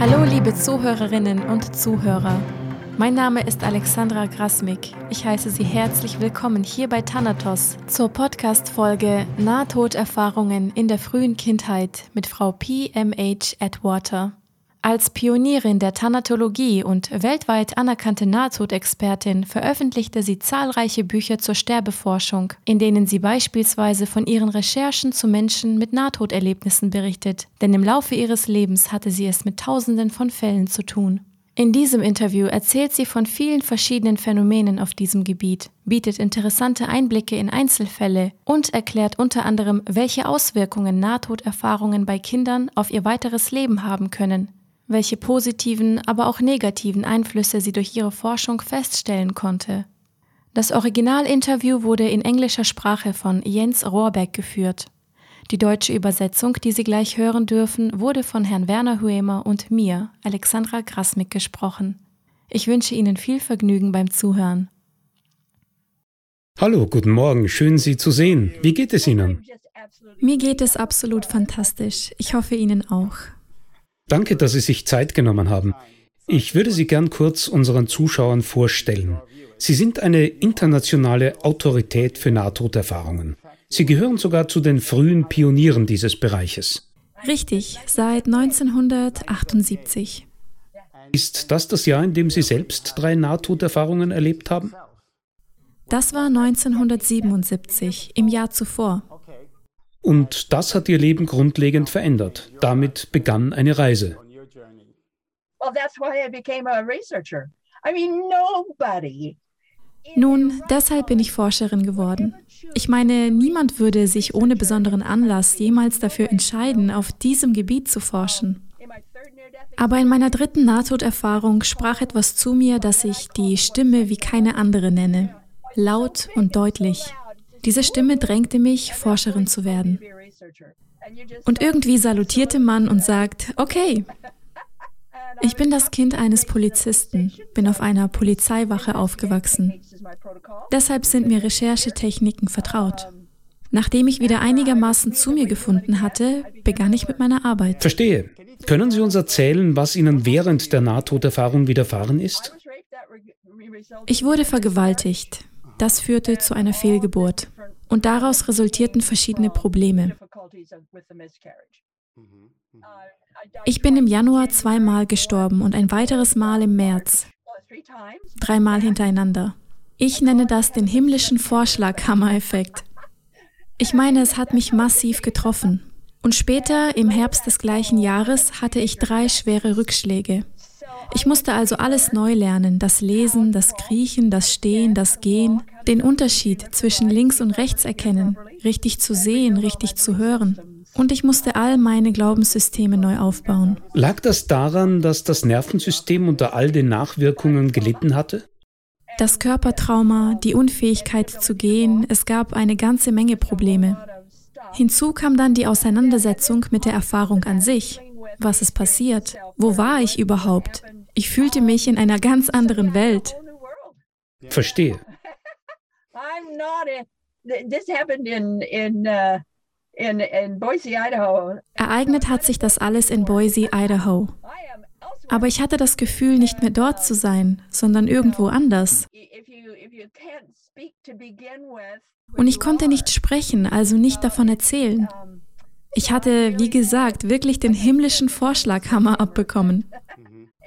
Hallo liebe Zuhörerinnen und Zuhörer. Mein Name ist Alexandra Grasmik. Ich heiße Sie herzlich willkommen hier bei Thanatos zur Podcast-Folge Nahtoderfahrungen in der frühen Kindheit mit Frau P.M.H. Atwater. Als Pionierin der Thanatologie und weltweit anerkannte Nahtodexpertin veröffentlichte sie zahlreiche Bücher zur Sterbeforschung, in denen sie beispielsweise von ihren Recherchen zu Menschen mit Nahtoderlebnissen berichtet, denn im Laufe ihres Lebens hatte sie es mit Tausenden von Fällen zu tun. In diesem Interview erzählt sie von vielen verschiedenen Phänomenen auf diesem Gebiet, bietet interessante Einblicke in Einzelfälle und erklärt unter anderem, welche Auswirkungen Nahtoderfahrungen bei Kindern auf ihr weiteres Leben haben können welche positiven, aber auch negativen Einflüsse sie durch ihre Forschung feststellen konnte. Das Originalinterview wurde in englischer Sprache von Jens Rohrbeck geführt. Die deutsche Übersetzung, die Sie gleich hören dürfen, wurde von Herrn Werner Huemer und mir, Alexandra Grasmick, gesprochen. Ich wünsche Ihnen viel Vergnügen beim Zuhören. Hallo, guten Morgen, schön Sie zu sehen. Wie geht es Ihnen? Mir geht es absolut fantastisch. Ich hoffe Ihnen auch. Danke, dass Sie sich Zeit genommen haben. Ich würde Sie gern kurz unseren Zuschauern vorstellen. Sie sind eine internationale Autorität für Nahtoderfahrungen. Sie gehören sogar zu den frühen Pionieren dieses Bereiches. Richtig, seit 1978. Ist das das Jahr, in dem Sie selbst drei Nahtoderfahrungen erlebt haben? Das war 1977, im Jahr zuvor. Und das hat ihr Leben grundlegend verändert. Damit begann eine Reise. Nun, deshalb bin ich Forscherin geworden. Ich meine, niemand würde sich ohne besonderen Anlass jemals dafür entscheiden, auf diesem Gebiet zu forschen. Aber in meiner dritten Nahtoderfahrung sprach etwas zu mir, das ich die Stimme wie keine andere nenne. Laut und deutlich. Diese Stimme drängte mich, Forscherin zu werden. Und irgendwie salutierte man und sagt, okay, ich bin das Kind eines Polizisten, bin auf einer Polizeiwache aufgewachsen. Deshalb sind mir Recherchetechniken vertraut. Nachdem ich wieder einigermaßen zu mir gefunden hatte, begann ich mit meiner Arbeit. Verstehe. Können Sie uns erzählen, was Ihnen während der Nahtoderfahrung widerfahren ist? Ich wurde vergewaltigt. Das führte zu einer Fehlgeburt. Und daraus resultierten verschiedene Probleme. Ich bin im Januar zweimal gestorben und ein weiteres Mal im März. Dreimal hintereinander. Ich nenne das den himmlischen Vorschlaghammer-Effekt. Ich meine, es hat mich massiv getroffen. Und später, im Herbst des gleichen Jahres, hatte ich drei schwere Rückschläge. Ich musste also alles neu lernen, das Lesen, das Kriechen, das Stehen, das Gehen, den Unterschied zwischen links und rechts erkennen, richtig zu sehen, richtig zu hören. Und ich musste all meine Glaubenssysteme neu aufbauen. Lag das daran, dass das Nervensystem unter all den Nachwirkungen gelitten hatte? Das Körpertrauma, die Unfähigkeit zu gehen, es gab eine ganze Menge Probleme. Hinzu kam dann die Auseinandersetzung mit der Erfahrung an sich. Was ist passiert? Wo war ich überhaupt? Ich fühlte mich in einer ganz anderen Welt. Verstehe. Ereignet hat sich das alles in Boise, Idaho. Aber ich hatte das Gefühl, nicht mehr dort zu sein, sondern irgendwo anders. Und ich konnte nicht sprechen, also nicht davon erzählen. Ich hatte, wie gesagt, wirklich den himmlischen Vorschlaghammer abbekommen.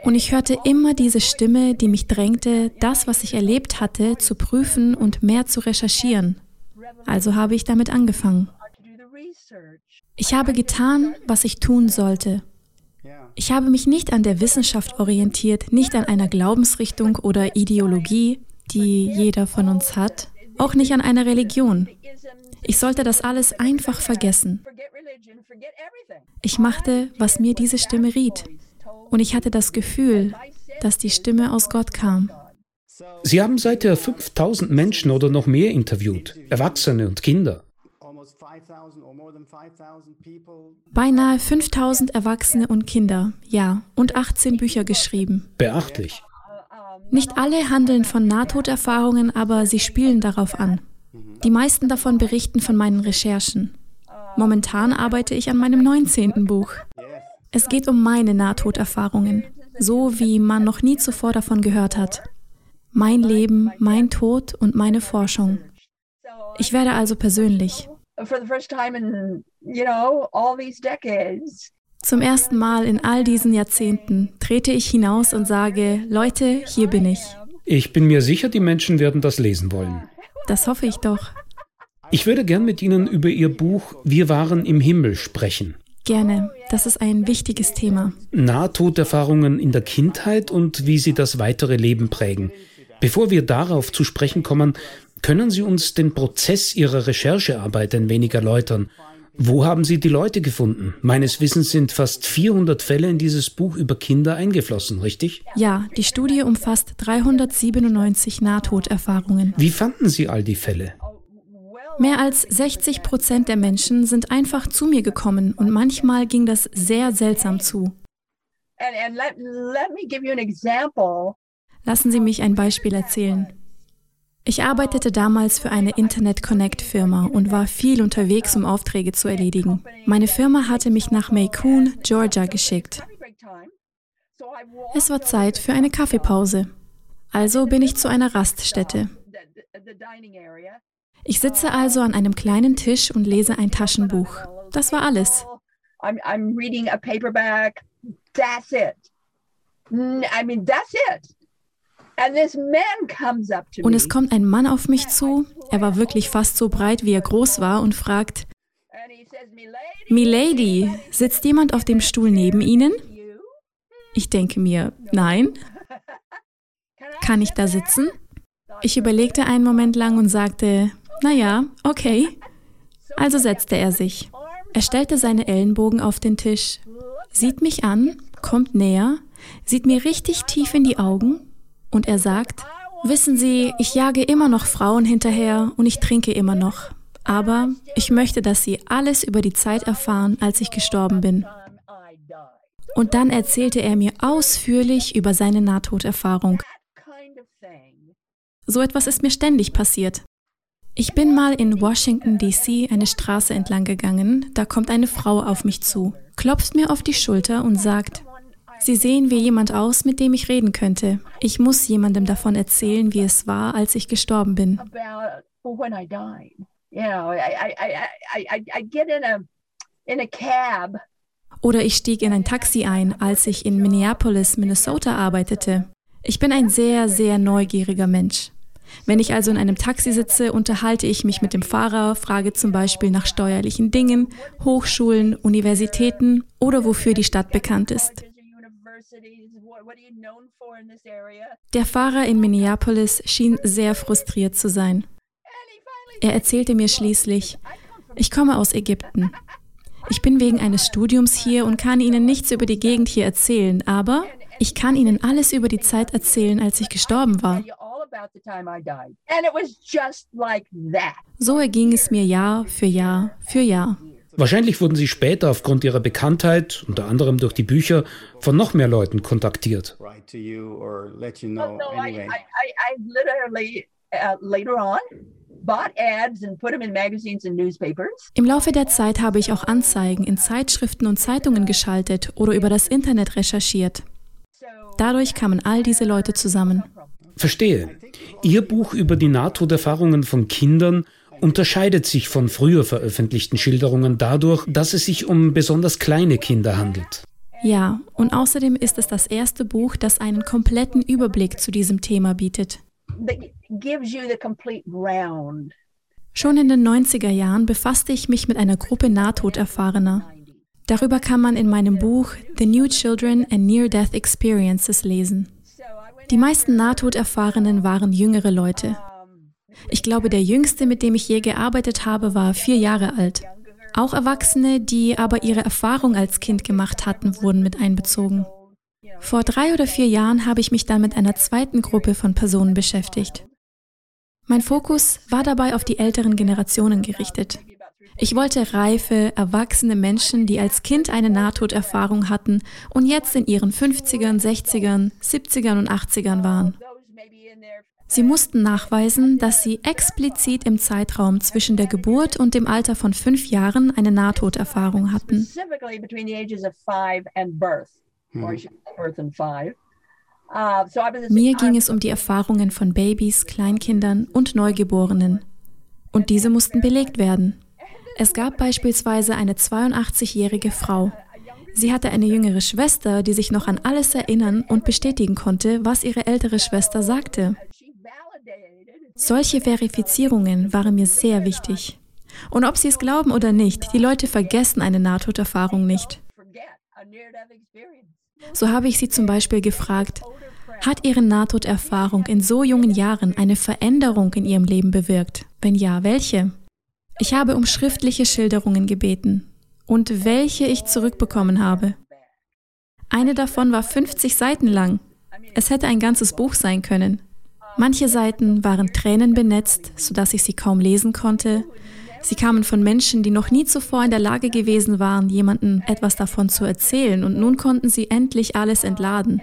Und ich hörte immer diese Stimme, die mich drängte, das, was ich erlebt hatte, zu prüfen und mehr zu recherchieren. Also habe ich damit angefangen. Ich habe getan, was ich tun sollte. Ich habe mich nicht an der Wissenschaft orientiert, nicht an einer Glaubensrichtung oder Ideologie, die jeder von uns hat, auch nicht an einer Religion. Ich sollte das alles einfach vergessen. Ich machte, was mir diese Stimme riet. Und ich hatte das Gefühl, dass die Stimme aus Gott kam. Sie haben seither 5000 Menschen oder noch mehr interviewt, Erwachsene und Kinder. Beinahe 5000 Erwachsene und Kinder, ja, und 18 Bücher geschrieben. Beachtlich. Nicht alle handeln von Nahtoderfahrungen, aber sie spielen darauf an. Die meisten davon berichten von meinen Recherchen. Momentan arbeite ich an meinem 19. Buch. Es geht um meine Nahtoderfahrungen, so wie man noch nie zuvor davon gehört hat. Mein Leben, mein Tod und meine Forschung. Ich werde also persönlich. Zum ersten Mal in all diesen Jahrzehnten trete ich hinaus und sage, Leute, hier bin ich. Ich bin mir sicher, die Menschen werden das lesen wollen. Das hoffe ich doch. Ich würde gern mit Ihnen über Ihr Buch Wir waren im Himmel sprechen. Gerne. Das ist ein wichtiges Thema. Nahtoderfahrungen in der Kindheit und wie sie das weitere Leben prägen. Bevor wir darauf zu sprechen kommen, können Sie uns den Prozess Ihrer Recherchearbeit ein wenig erläutern? Wo haben Sie die Leute gefunden? Meines Wissens sind fast 400 Fälle in dieses Buch über Kinder eingeflossen, richtig? Ja, die Studie umfasst 397 Nahtoderfahrungen. Wie fanden Sie all die Fälle? Mehr als 60 Prozent der Menschen sind einfach zu mir gekommen und manchmal ging das sehr seltsam zu. Lassen Sie mich ein Beispiel erzählen. Ich arbeitete damals für eine Internet Connect Firma und war viel unterwegs, um Aufträge zu erledigen. Meine Firma hatte mich nach Macon, Georgia geschickt. Es war Zeit für eine Kaffeepause. Also bin ich zu einer Raststätte. Ich sitze also an einem kleinen Tisch und lese ein Taschenbuch. Das war alles. I'm reading a paperback. That's it. I mean, that's it. Und es kommt ein Mann auf mich zu, er war wirklich fast so breit, wie er groß war, und fragt, Milady, sitzt jemand auf dem Stuhl neben Ihnen? Ich denke mir, nein. Kann ich da sitzen? Ich überlegte einen Moment lang und sagte, naja, okay. Also setzte er sich. Er stellte seine Ellenbogen auf den Tisch, sieht mich an, kommt näher, sieht mir richtig tief in die Augen und er sagt, wissen Sie, ich jage immer noch Frauen hinterher und ich trinke immer noch. Aber ich möchte, dass Sie alles über die Zeit erfahren, als ich gestorben bin. Und dann erzählte er mir ausführlich über seine Nahtoderfahrung. So etwas ist mir ständig passiert. Ich bin mal in Washington, DC eine Straße entlang gegangen, da kommt eine Frau auf mich zu, klopft mir auf die Schulter und sagt, Sie sehen wie jemand aus, mit dem ich reden könnte. Ich muss jemandem davon erzählen, wie es war, als ich gestorben bin. Oder ich stieg in ein Taxi ein, als ich in Minneapolis, Minnesota arbeitete. Ich bin ein sehr, sehr neugieriger Mensch. Wenn ich also in einem Taxi sitze, unterhalte ich mich mit dem Fahrer, frage zum Beispiel nach steuerlichen Dingen, Hochschulen, Universitäten oder wofür die Stadt bekannt ist. Der Fahrer in Minneapolis schien sehr frustriert zu sein. Er erzählte mir schließlich, ich komme aus Ägypten. Ich bin wegen eines Studiums hier und kann Ihnen nichts über die Gegend hier erzählen, aber ich kann Ihnen alles über die Zeit erzählen, als ich gestorben war. So erging es mir Jahr für Jahr für Jahr. Wahrscheinlich wurden Sie später aufgrund Ihrer Bekanntheit, unter anderem durch die Bücher, von noch mehr Leuten kontaktiert. Im Laufe der Zeit habe ich auch Anzeigen in Zeitschriften und Zeitungen geschaltet oder über das Internet recherchiert. Dadurch kamen all diese Leute zusammen. Verstehe. Ihr Buch über die Nahtoderfahrungen von Kindern unterscheidet sich von früher veröffentlichten Schilderungen dadurch, dass es sich um besonders kleine Kinder handelt. Ja, und außerdem ist es das erste Buch, das einen kompletten Überblick zu diesem Thema bietet. Schon in den 90er Jahren befasste ich mich mit einer Gruppe Nahtoderfahrener. Darüber kann man in meinem Buch The New Children and Near-Death Experiences lesen. Die meisten Nahtoderfahrenen waren jüngere Leute. Ich glaube, der jüngste, mit dem ich je gearbeitet habe, war vier Jahre alt. Auch Erwachsene, die aber ihre Erfahrung als Kind gemacht hatten, wurden mit einbezogen. Vor drei oder vier Jahren habe ich mich dann mit einer zweiten Gruppe von Personen beschäftigt. Mein Fokus war dabei auf die älteren Generationen gerichtet. Ich wollte reife, erwachsene Menschen, die als Kind eine Nahtoderfahrung hatten und jetzt in ihren 50ern, 60ern, 70ern und 80ern waren. Sie mussten nachweisen, dass sie explizit im Zeitraum zwischen der Geburt und dem Alter von fünf Jahren eine Nahtoderfahrung hatten. Mir ging es um die Erfahrungen von Babys, Kleinkindern und Neugeborenen. Und diese mussten belegt werden. Es gab beispielsweise eine 82-jährige Frau. Sie hatte eine jüngere Schwester, die sich noch an alles erinnern und bestätigen konnte, was ihre ältere Schwester sagte. Solche Verifizierungen waren mir sehr wichtig. Und ob Sie es glauben oder nicht, die Leute vergessen eine Nahtoderfahrung nicht. So habe ich sie zum Beispiel gefragt, hat Ihre Nahtoderfahrung in so jungen Jahren eine Veränderung in Ihrem Leben bewirkt? Wenn ja, welche? Ich habe um schriftliche Schilderungen gebeten und welche ich zurückbekommen habe. Eine davon war 50 Seiten lang. Es hätte ein ganzes Buch sein können. Manche Seiten waren tränenbenetzt, sodass ich sie kaum lesen konnte. Sie kamen von Menschen, die noch nie zuvor in der Lage gewesen waren, jemandem etwas davon zu erzählen, und nun konnten sie endlich alles entladen.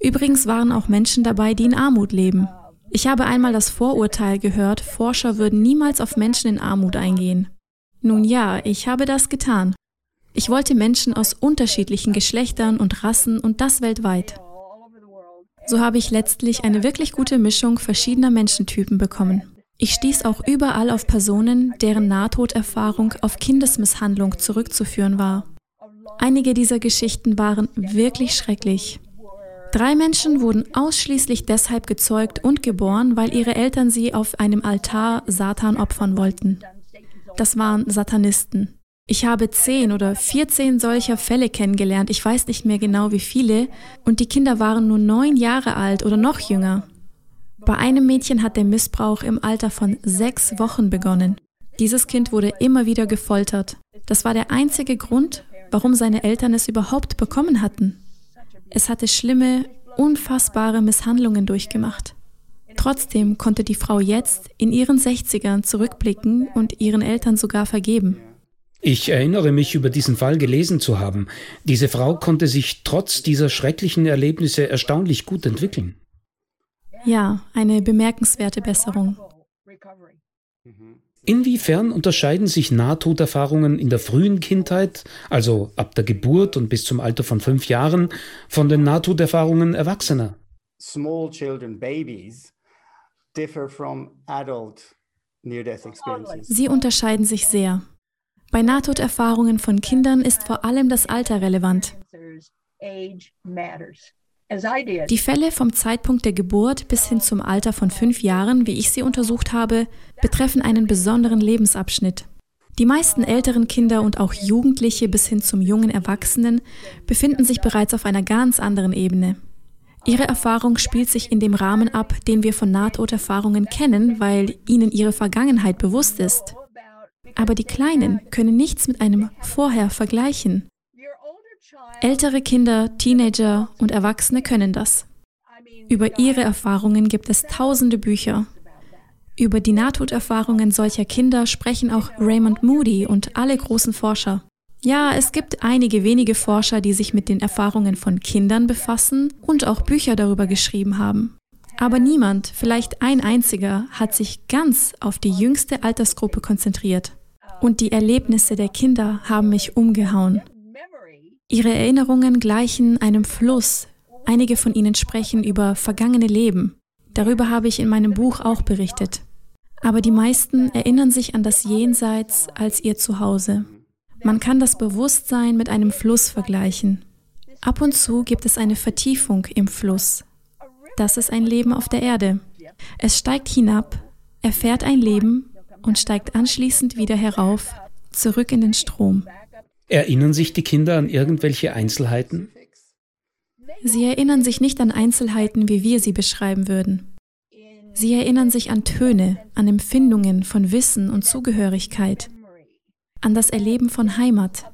Übrigens waren auch Menschen dabei, die in Armut leben. Ich habe einmal das Vorurteil gehört, Forscher würden niemals auf Menschen in Armut eingehen. Nun ja, ich habe das getan. Ich wollte Menschen aus unterschiedlichen Geschlechtern und Rassen und das weltweit. So habe ich letztlich eine wirklich gute Mischung verschiedener Menschentypen bekommen. Ich stieß auch überall auf Personen, deren Nahtoderfahrung auf Kindesmisshandlung zurückzuführen war. Einige dieser Geschichten waren wirklich schrecklich. Drei Menschen wurden ausschließlich deshalb gezeugt und geboren, weil ihre Eltern sie auf einem Altar Satan opfern wollten. Das waren Satanisten. Ich habe zehn oder vierzehn solcher Fälle kennengelernt, ich weiß nicht mehr genau wie viele, und die Kinder waren nur neun Jahre alt oder noch jünger. Bei einem Mädchen hat der Missbrauch im Alter von sechs Wochen begonnen. Dieses Kind wurde immer wieder gefoltert. Das war der einzige Grund, warum seine Eltern es überhaupt bekommen hatten. Es hatte schlimme, unfassbare Misshandlungen durchgemacht. Trotzdem konnte die Frau jetzt in ihren 60ern zurückblicken und ihren Eltern sogar vergeben. Ich erinnere mich, über diesen Fall gelesen zu haben. Diese Frau konnte sich trotz dieser schrecklichen Erlebnisse erstaunlich gut entwickeln. Ja, eine bemerkenswerte Besserung. Inwiefern unterscheiden sich Nahtoderfahrungen in der frühen Kindheit, also ab der Geburt und bis zum Alter von fünf Jahren, von den Nahtoderfahrungen Erwachsener? Small children, babies, differ from adult Sie unterscheiden sich sehr. Bei Nahtoderfahrungen von Kindern ist vor allem das Alter relevant. Die Fälle vom Zeitpunkt der Geburt bis hin zum Alter von fünf Jahren, wie ich sie untersucht habe, betreffen einen besonderen Lebensabschnitt. Die meisten älteren Kinder und auch Jugendliche bis hin zum jungen Erwachsenen befinden sich bereits auf einer ganz anderen Ebene. Ihre Erfahrung spielt sich in dem Rahmen ab, den wir von Nahtoderfahrungen kennen, weil ihnen ihre Vergangenheit bewusst ist. Aber die Kleinen können nichts mit einem Vorher vergleichen. Ältere Kinder, Teenager und Erwachsene können das. Über ihre Erfahrungen gibt es tausende Bücher. Über die Nahtoderfahrungen solcher Kinder sprechen auch Raymond Moody und alle großen Forscher. Ja, es gibt einige wenige Forscher, die sich mit den Erfahrungen von Kindern befassen und auch Bücher darüber geschrieben haben. Aber niemand, vielleicht ein einziger, hat sich ganz auf die jüngste Altersgruppe konzentriert. Und die Erlebnisse der Kinder haben mich umgehauen. Ihre Erinnerungen gleichen einem Fluss. Einige von ihnen sprechen über vergangene Leben. Darüber habe ich in meinem Buch auch berichtet. Aber die meisten erinnern sich an das Jenseits als ihr Zuhause. Man kann das Bewusstsein mit einem Fluss vergleichen. Ab und zu gibt es eine Vertiefung im Fluss. Das ist ein Leben auf der Erde. Es steigt hinab, erfährt ein Leben und steigt anschließend wieder herauf, zurück in den Strom. Erinnern sich die Kinder an irgendwelche Einzelheiten? Sie erinnern sich nicht an Einzelheiten, wie wir sie beschreiben würden. Sie erinnern sich an Töne, an Empfindungen von Wissen und Zugehörigkeit, an das Erleben von Heimat.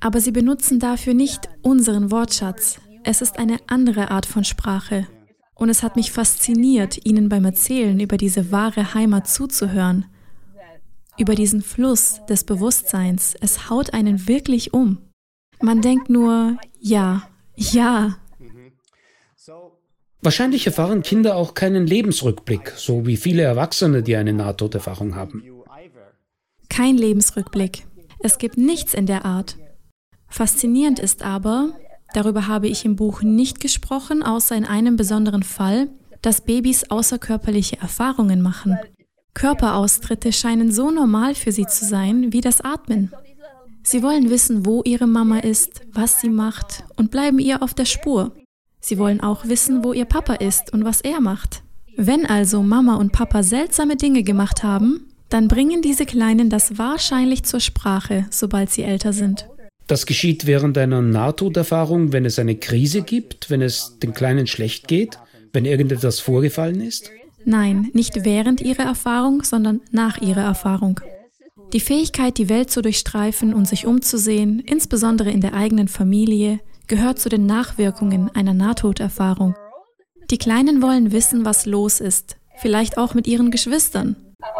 Aber sie benutzen dafür nicht unseren Wortschatz. Es ist eine andere Art von Sprache. Und es hat mich fasziniert, Ihnen beim Erzählen über diese wahre Heimat zuzuhören. Über diesen Fluss des Bewusstseins. Es haut einen wirklich um. Man denkt nur, ja, ja. Wahrscheinlich erfahren Kinder auch keinen Lebensrückblick, so wie viele Erwachsene, die eine Nahtoderfahrung haben. Kein Lebensrückblick. Es gibt nichts in der Art. Faszinierend ist aber, darüber habe ich im Buch nicht gesprochen, außer in einem besonderen Fall, dass Babys außerkörperliche Erfahrungen machen. Körperaustritte scheinen so normal für sie zu sein wie das Atmen. Sie wollen wissen, wo ihre Mama ist, was sie macht und bleiben ihr auf der Spur. Sie wollen auch wissen, wo ihr Papa ist und was er macht. Wenn also Mama und Papa seltsame Dinge gemacht haben, dann bringen diese Kleinen das wahrscheinlich zur Sprache, sobald sie älter sind. Das geschieht während einer Nahtoderfahrung, wenn es eine Krise gibt, wenn es den Kleinen schlecht geht, wenn irgendetwas vorgefallen ist? Nein, nicht während ihrer Erfahrung, sondern nach ihrer Erfahrung. Die Fähigkeit, die Welt zu durchstreifen und sich umzusehen, insbesondere in der eigenen Familie, gehört zu den Nachwirkungen einer Nahtoderfahrung. Die Kleinen wollen wissen, was los ist, vielleicht auch mit ihren Geschwistern.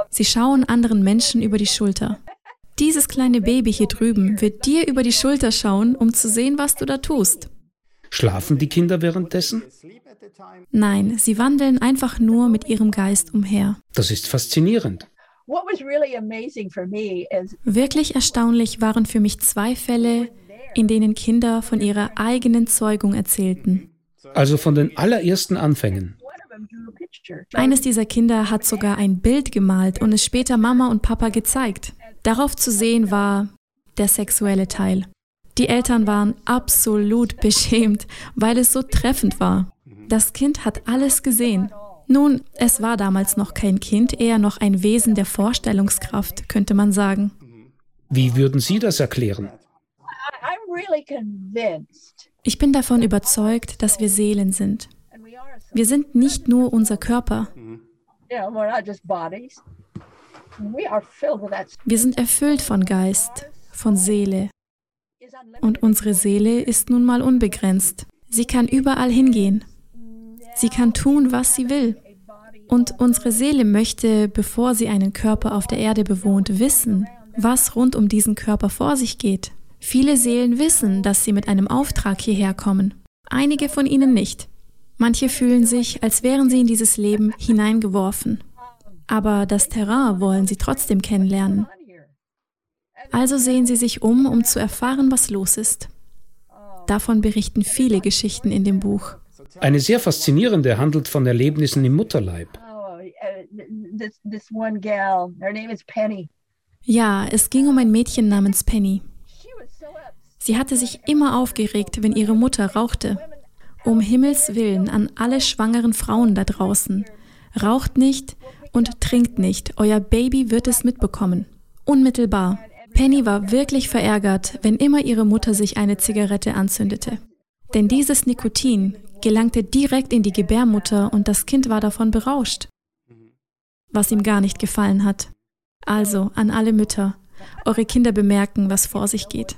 Sie schauen anderen Menschen über die Schulter. Dieses kleine Baby hier drüben wird dir über die Schulter schauen, um zu sehen, was du da tust. Schlafen die Kinder währenddessen? Nein, sie wandeln einfach nur mit ihrem Geist umher. Das ist faszinierend. Wirklich erstaunlich waren für mich zwei Fälle, in denen Kinder von ihrer eigenen Zeugung erzählten. Also von den allerersten Anfängen. Eines dieser Kinder hat sogar ein Bild gemalt und es später Mama und Papa gezeigt. Darauf zu sehen war der sexuelle Teil. Die Eltern waren absolut beschämt, weil es so treffend war. Das Kind hat alles gesehen. Nun, es war damals noch kein Kind, eher noch ein Wesen der Vorstellungskraft, könnte man sagen. Wie würden Sie das erklären? Ich bin davon überzeugt, dass wir Seelen sind. Wir sind nicht nur unser Körper. Wir sind erfüllt von Geist, von Seele. Und unsere Seele ist nun mal unbegrenzt. Sie kann überall hingehen. Sie kann tun, was sie will. Und unsere Seele möchte, bevor sie einen Körper auf der Erde bewohnt, wissen, was rund um diesen Körper vor sich geht. Viele Seelen wissen, dass sie mit einem Auftrag hierher kommen. Einige von ihnen nicht. Manche fühlen sich, als wären sie in dieses Leben hineingeworfen. Aber das Terrain wollen sie trotzdem kennenlernen. Also sehen sie sich um, um zu erfahren, was los ist. Davon berichten viele Geschichten in dem Buch. Eine sehr faszinierende handelt von Erlebnissen im Mutterleib. Ja, es ging um ein Mädchen namens Penny. Sie hatte sich immer aufgeregt, wenn ihre Mutter rauchte. Um Himmels willen an alle schwangeren Frauen da draußen. Raucht nicht und trinkt nicht, euer Baby wird es mitbekommen. Unmittelbar. Penny war wirklich verärgert, wenn immer ihre Mutter sich eine Zigarette anzündete. Denn dieses Nikotin gelangte direkt in die Gebärmutter und das Kind war davon berauscht. Was ihm gar nicht gefallen hat. Also an alle Mütter, eure Kinder bemerken, was vor sich geht.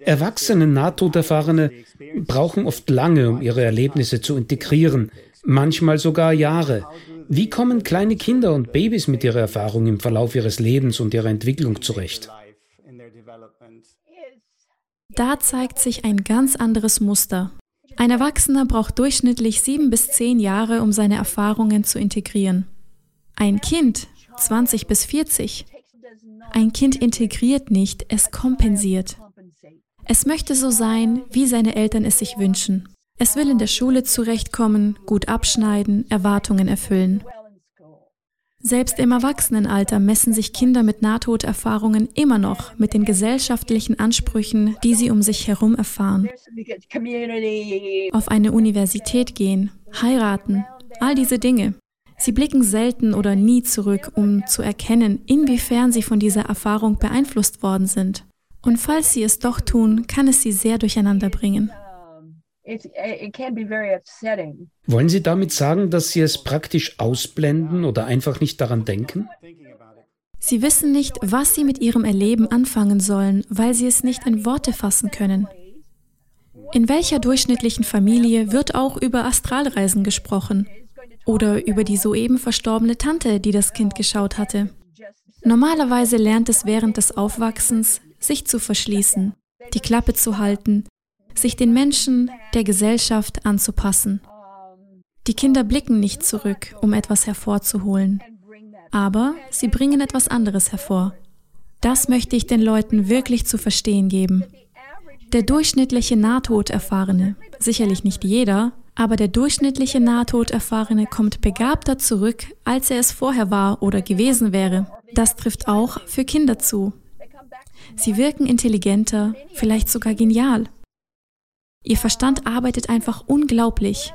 Erwachsene Nahtoderfahrene brauchen oft lange, um ihre Erlebnisse zu integrieren, manchmal sogar Jahre. Wie kommen kleine Kinder und Babys mit ihrer Erfahrung im Verlauf ihres Lebens und ihrer Entwicklung zurecht? Da zeigt sich ein ganz anderes Muster. Ein Erwachsener braucht durchschnittlich sieben bis zehn Jahre, um seine Erfahrungen zu integrieren. Ein Kind 20 bis 40. Ein Kind integriert nicht, es kompensiert. Es möchte so sein, wie seine Eltern es sich wünschen. Es will in der Schule zurechtkommen, gut abschneiden, Erwartungen erfüllen. Selbst im Erwachsenenalter messen sich Kinder mit Nahtoderfahrungen immer noch mit den gesellschaftlichen Ansprüchen, die sie um sich herum erfahren. Auf eine Universität gehen, heiraten, all diese Dinge. Sie blicken selten oder nie zurück, um zu erkennen, inwiefern sie von dieser Erfahrung beeinflusst worden sind. Und falls sie es doch tun, kann es sie sehr durcheinander bringen. Wollen Sie damit sagen, dass Sie es praktisch ausblenden oder einfach nicht daran denken? Sie wissen nicht, was Sie mit Ihrem Erleben anfangen sollen, weil Sie es nicht in Worte fassen können. In welcher durchschnittlichen Familie wird auch über Astralreisen gesprochen? Oder über die soeben verstorbene Tante, die das Kind geschaut hatte? Normalerweise lernt es während des Aufwachsens, sich zu verschließen, die Klappe zu halten, sich den Menschen der Gesellschaft anzupassen. Die Kinder blicken nicht zurück, um etwas hervorzuholen, aber sie bringen etwas anderes hervor. Das möchte ich den Leuten wirklich zu verstehen geben. Der durchschnittliche Nahtoderfahrene, sicherlich nicht jeder, aber der durchschnittliche Nahtoderfahrene kommt begabter zurück, als er es vorher war oder gewesen wäre. Das trifft auch für Kinder zu. Sie wirken intelligenter, vielleicht sogar genial. Ihr Verstand arbeitet einfach unglaublich.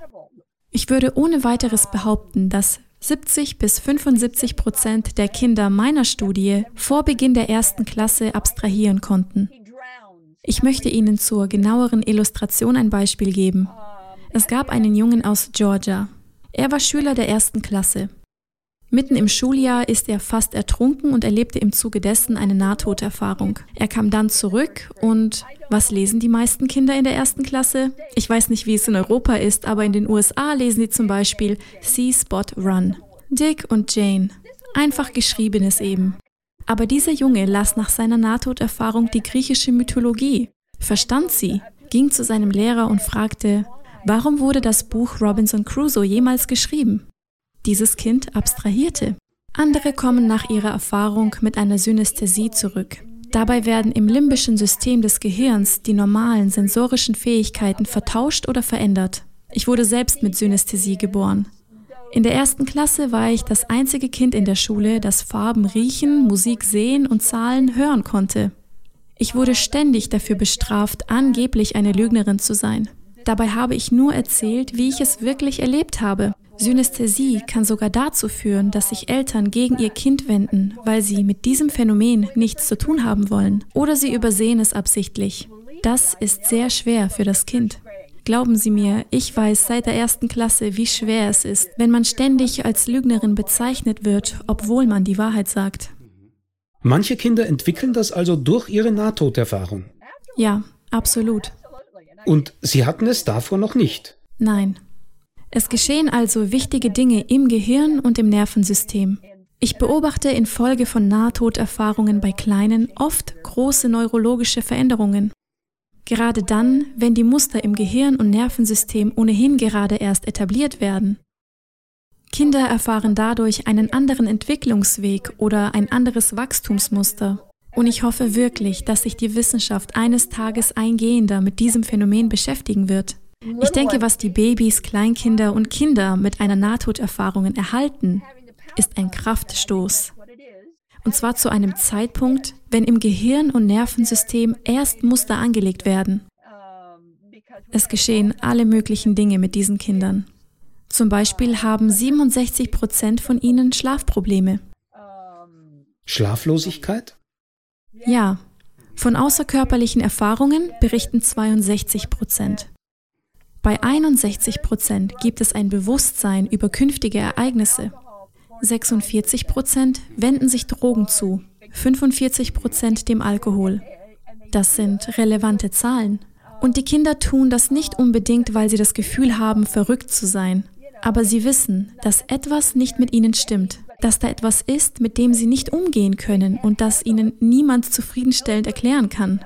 Ich würde ohne weiteres behaupten, dass 70 bis 75 Prozent der Kinder meiner Studie vor Beginn der ersten Klasse abstrahieren konnten. Ich möchte Ihnen zur genaueren Illustration ein Beispiel geben. Es gab einen Jungen aus Georgia. Er war Schüler der ersten Klasse. Mitten im Schuljahr ist er fast ertrunken und erlebte im Zuge dessen eine Nahtoderfahrung. Er kam dann zurück und was lesen die meisten Kinder in der ersten Klasse? Ich weiß nicht, wie es in Europa ist, aber in den USA lesen sie zum Beispiel See Spot Run. Dick und Jane. Einfach geschriebenes eben. Aber dieser Junge las nach seiner Nahtoderfahrung die griechische Mythologie, verstand sie, ging zu seinem Lehrer und fragte, warum wurde das Buch Robinson Crusoe jemals geschrieben? Dieses Kind abstrahierte. Andere kommen nach ihrer Erfahrung mit einer Synästhesie zurück. Dabei werden im limbischen System des Gehirns die normalen sensorischen Fähigkeiten vertauscht oder verändert. Ich wurde selbst mit Synästhesie geboren. In der ersten Klasse war ich das einzige Kind in der Schule, das Farben riechen, Musik sehen und Zahlen hören konnte. Ich wurde ständig dafür bestraft, angeblich eine Lügnerin zu sein. Dabei habe ich nur erzählt, wie ich es wirklich erlebt habe. Synästhesie kann sogar dazu führen, dass sich Eltern gegen ihr Kind wenden, weil sie mit diesem Phänomen nichts zu tun haben wollen oder sie übersehen es absichtlich. Das ist sehr schwer für das Kind. Glauben Sie mir, ich weiß seit der ersten Klasse, wie schwer es ist, wenn man ständig als Lügnerin bezeichnet wird, obwohl man die Wahrheit sagt. Manche Kinder entwickeln das also durch ihre Nahtoderfahrung. Ja, absolut. Und Sie hatten es davor noch nicht? Nein. Es geschehen also wichtige Dinge im Gehirn und im Nervensystem. Ich beobachte infolge von Nahtoderfahrungen bei Kleinen oft große neurologische Veränderungen. Gerade dann, wenn die Muster im Gehirn und Nervensystem ohnehin gerade erst etabliert werden. Kinder erfahren dadurch einen anderen Entwicklungsweg oder ein anderes Wachstumsmuster. Und ich hoffe wirklich, dass sich die Wissenschaft eines Tages eingehender mit diesem Phänomen beschäftigen wird. Ich denke, was die Babys, Kleinkinder und Kinder mit einer Nahtoderfahrung erhalten, ist ein Kraftstoß. Und zwar zu einem Zeitpunkt, wenn im Gehirn und Nervensystem erst Muster angelegt werden. Es geschehen alle möglichen Dinge mit diesen Kindern. Zum Beispiel haben 67 Prozent von ihnen Schlafprobleme. Schlaflosigkeit? Ja. Von außerkörperlichen Erfahrungen berichten 62 Prozent. Bei 61 Prozent gibt es ein Bewusstsein über künftige Ereignisse. 46 Prozent wenden sich Drogen zu, 45 Prozent dem Alkohol. Das sind relevante Zahlen. Und die Kinder tun das nicht unbedingt, weil sie das Gefühl haben, verrückt zu sein. Aber sie wissen, dass etwas nicht mit ihnen stimmt, dass da etwas ist, mit dem sie nicht umgehen können und das ihnen niemand zufriedenstellend erklären kann.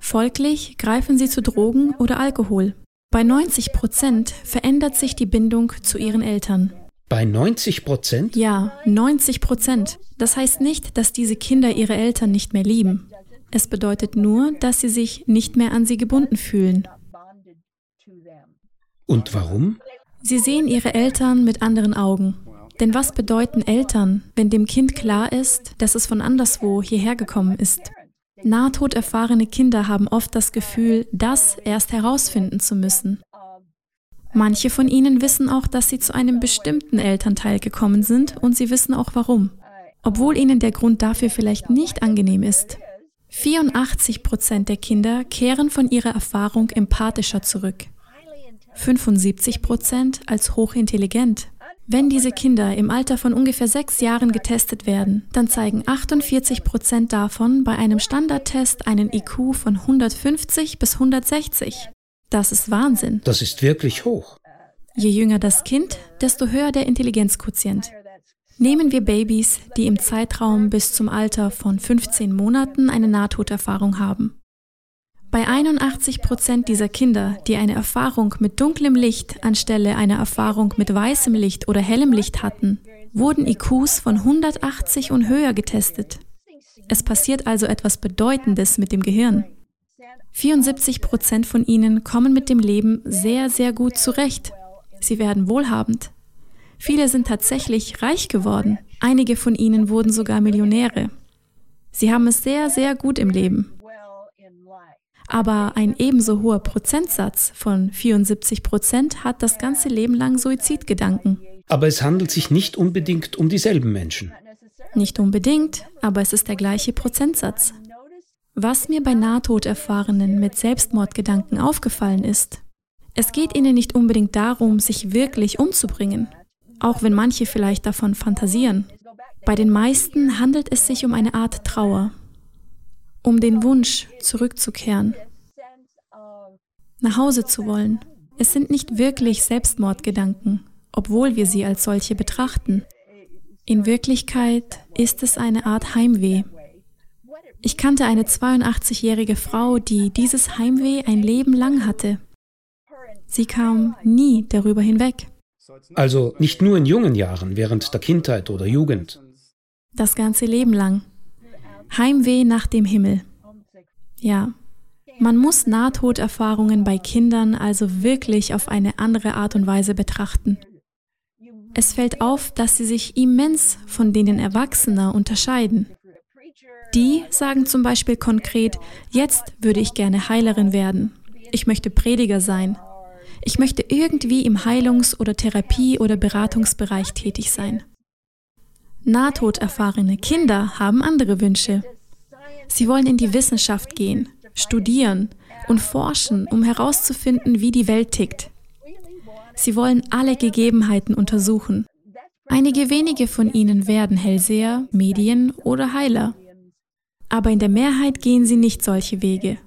Folglich greifen sie zu Drogen oder Alkohol. Bei 90 Prozent verändert sich die Bindung zu ihren Eltern. Bei 90 Prozent? Ja, 90 Prozent. Das heißt nicht, dass diese Kinder ihre Eltern nicht mehr lieben. Es bedeutet nur, dass sie sich nicht mehr an sie gebunden fühlen. Und warum? Sie sehen ihre Eltern mit anderen Augen. Denn was bedeuten Eltern, wenn dem Kind klar ist, dass es von anderswo hierher gekommen ist? Nahtoderfahrene Kinder haben oft das Gefühl, das erst herausfinden zu müssen. Manche von ihnen wissen auch, dass sie zu einem bestimmten Elternteil gekommen sind und sie wissen auch warum, obwohl ihnen der Grund dafür vielleicht nicht angenehm ist. 84 Prozent der Kinder kehren von ihrer Erfahrung empathischer zurück. 75 Prozent als hochintelligent. Wenn diese Kinder im Alter von ungefähr sechs Jahren getestet werden, dann zeigen 48 Prozent davon bei einem Standardtest einen IQ von 150 bis 160. Das ist Wahnsinn. Das ist wirklich hoch. Je jünger das Kind, desto höher der Intelligenzquotient. Nehmen wir Babys, die im Zeitraum bis zum Alter von 15 Monaten eine Nahtoderfahrung haben. Bei 81 Prozent dieser Kinder, die eine Erfahrung mit dunklem Licht anstelle einer Erfahrung mit weißem Licht oder hellem Licht hatten, wurden IQs von 180 und höher getestet. Es passiert also etwas Bedeutendes mit dem Gehirn. 74 Prozent von ihnen kommen mit dem Leben sehr, sehr gut zurecht. Sie werden wohlhabend. Viele sind tatsächlich reich geworden. Einige von ihnen wurden sogar Millionäre. Sie haben es sehr, sehr gut im Leben. Aber ein ebenso hoher Prozentsatz von 74 Prozent hat das ganze Leben lang Suizidgedanken. Aber es handelt sich nicht unbedingt um dieselben Menschen. Nicht unbedingt, aber es ist der gleiche Prozentsatz. Was mir bei Nahtoderfahrenen mit Selbstmordgedanken aufgefallen ist, es geht ihnen nicht unbedingt darum, sich wirklich umzubringen, auch wenn manche vielleicht davon fantasieren. Bei den meisten handelt es sich um eine Art Trauer, um den Wunsch, zurückzukehren, nach Hause zu wollen. Es sind nicht wirklich Selbstmordgedanken, obwohl wir sie als solche betrachten. In Wirklichkeit ist es eine Art Heimweh. Ich kannte eine 82-jährige Frau, die dieses Heimweh ein Leben lang hatte. Sie kam nie darüber hinweg. Also nicht nur in jungen Jahren, während der Kindheit oder Jugend. Das ganze Leben lang. Heimweh nach dem Himmel. Ja, man muss Nahtoderfahrungen bei Kindern also wirklich auf eine andere Art und Weise betrachten. Es fällt auf, dass sie sich immens von denen Erwachsener unterscheiden. Die sagen zum Beispiel konkret, jetzt würde ich gerne Heilerin werden. Ich möchte Prediger sein. Ich möchte irgendwie im Heilungs- oder Therapie- oder Beratungsbereich tätig sein. Nahtoderfahrene Kinder haben andere Wünsche. Sie wollen in die Wissenschaft gehen, studieren und forschen, um herauszufinden, wie die Welt tickt. Sie wollen alle Gegebenheiten untersuchen. Einige wenige von ihnen werden Hellseher, Medien oder Heiler. Aber in der Mehrheit gehen sie nicht solche Wege.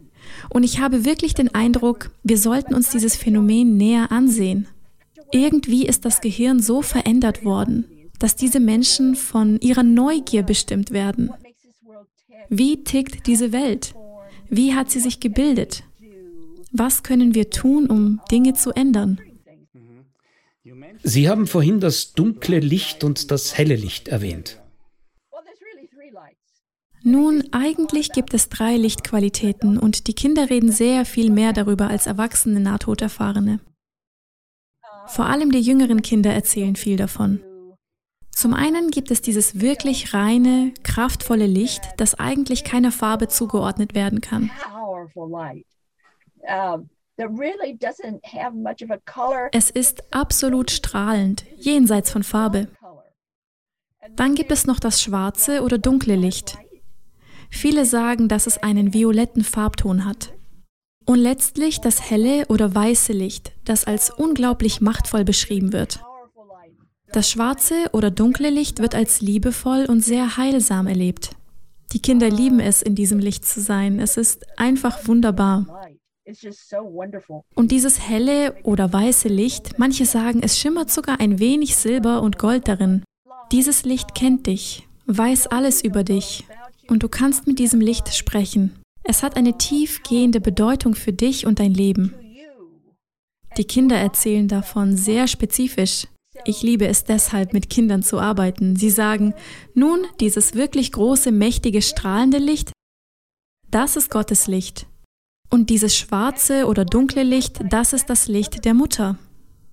Und ich habe wirklich den Eindruck, wir sollten uns dieses Phänomen näher ansehen. Irgendwie ist das Gehirn so verändert worden, dass diese Menschen von ihrer Neugier bestimmt werden. Wie tickt diese Welt? Wie hat sie sich gebildet? Was können wir tun, um Dinge zu ändern? Sie haben vorhin das dunkle Licht und das helle Licht erwähnt. Nun, eigentlich gibt es drei Lichtqualitäten und die Kinder reden sehr viel mehr darüber als erwachsene Nahtoderfahrene. Vor allem die jüngeren Kinder erzählen viel davon. Zum einen gibt es dieses wirklich reine, kraftvolle Licht, das eigentlich keiner Farbe zugeordnet werden kann. Es ist absolut strahlend, jenseits von Farbe. Dann gibt es noch das schwarze oder dunkle Licht. Viele sagen, dass es einen violetten Farbton hat. Und letztlich das helle oder weiße Licht, das als unglaublich machtvoll beschrieben wird. Das schwarze oder dunkle Licht wird als liebevoll und sehr heilsam erlebt. Die Kinder lieben es, in diesem Licht zu sein. Es ist einfach wunderbar. Und dieses helle oder weiße Licht, manche sagen, es schimmert sogar ein wenig Silber und Gold darin. Dieses Licht kennt dich, weiß alles über dich und du kannst mit diesem Licht sprechen. Es hat eine tiefgehende Bedeutung für dich und dein Leben. Die Kinder erzählen davon sehr spezifisch. Ich liebe es deshalb, mit Kindern zu arbeiten. Sie sagen, nun, dieses wirklich große, mächtige, strahlende Licht, das ist Gottes Licht. Und dieses schwarze oder dunkle Licht, das ist das Licht der Mutter.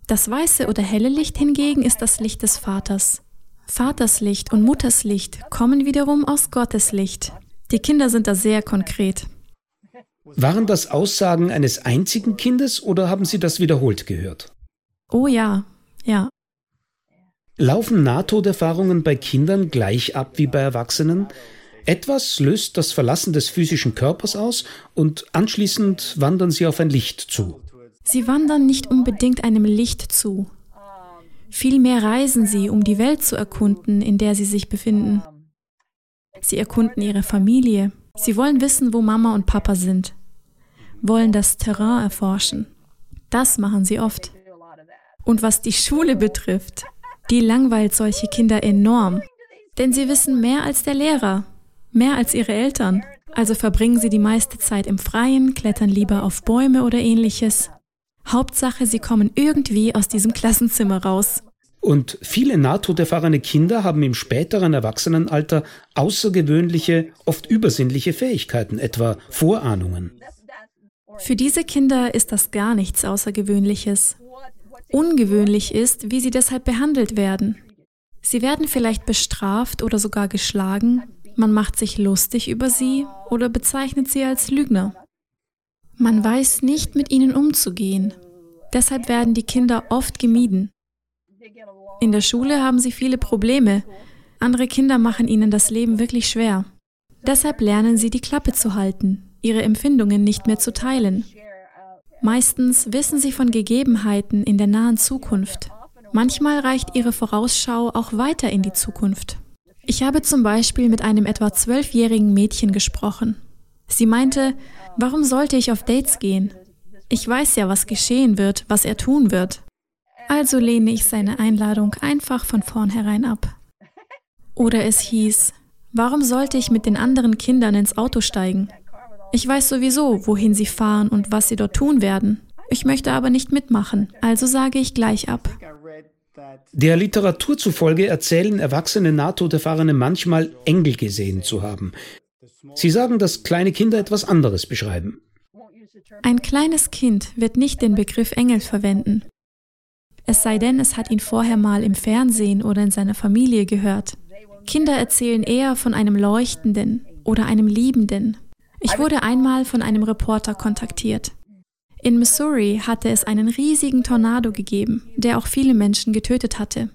Das weiße oder helle Licht hingegen ist das Licht des Vaters. Vaters Licht und Mutters Licht kommen wiederum aus Gottes Licht. Die Kinder sind da sehr konkret. Waren das Aussagen eines einzigen Kindes oder haben Sie das wiederholt gehört? Oh ja, ja. Laufen Nahtoderfahrungen bei Kindern gleich ab wie bei Erwachsenen? Etwas löst das Verlassen des physischen Körpers aus und anschließend wandern sie auf ein Licht zu. Sie wandern nicht unbedingt einem Licht zu. Vielmehr reisen sie, um die Welt zu erkunden, in der sie sich befinden. Sie erkunden ihre Familie. Sie wollen wissen, wo Mama und Papa sind. Wollen das Terrain erforschen. Das machen sie oft. Und was die Schule betrifft, die langweilt solche Kinder enorm. Denn sie wissen mehr als der Lehrer mehr als ihre Eltern. Also verbringen sie die meiste Zeit im Freien, klettern lieber auf Bäume oder ähnliches. Hauptsache, sie kommen irgendwie aus diesem Klassenzimmer raus. Und viele nahtoderfahrene Kinder haben im späteren Erwachsenenalter außergewöhnliche, oft übersinnliche Fähigkeiten, etwa Vorahnungen. Für diese Kinder ist das gar nichts Außergewöhnliches. Ungewöhnlich ist, wie sie deshalb behandelt werden. Sie werden vielleicht bestraft oder sogar geschlagen, man macht sich lustig über sie oder bezeichnet sie als Lügner. Man weiß nicht, mit ihnen umzugehen. Deshalb werden die Kinder oft gemieden. In der Schule haben sie viele Probleme. Andere Kinder machen ihnen das Leben wirklich schwer. Deshalb lernen sie die Klappe zu halten, ihre Empfindungen nicht mehr zu teilen. Meistens wissen sie von Gegebenheiten in der nahen Zukunft. Manchmal reicht ihre Vorausschau auch weiter in die Zukunft. Ich habe zum Beispiel mit einem etwa zwölfjährigen Mädchen gesprochen. Sie meinte, warum sollte ich auf Dates gehen? Ich weiß ja, was geschehen wird, was er tun wird. Also lehne ich seine Einladung einfach von vornherein ab. Oder es hieß, warum sollte ich mit den anderen Kindern ins Auto steigen? Ich weiß sowieso, wohin sie fahren und was sie dort tun werden. Ich möchte aber nicht mitmachen, also sage ich gleich ab. Der Literatur zufolge erzählen erwachsene Nahtoderfahrene manchmal Engel gesehen zu haben. Sie sagen, dass kleine Kinder etwas anderes beschreiben. Ein kleines Kind wird nicht den Begriff Engel verwenden. Es sei denn, es hat ihn vorher mal im Fernsehen oder in seiner Familie gehört. Kinder erzählen eher von einem Leuchtenden oder einem Liebenden. Ich wurde einmal von einem Reporter kontaktiert. In Missouri hatte es einen riesigen Tornado gegeben, der auch viele Menschen getötet hatte.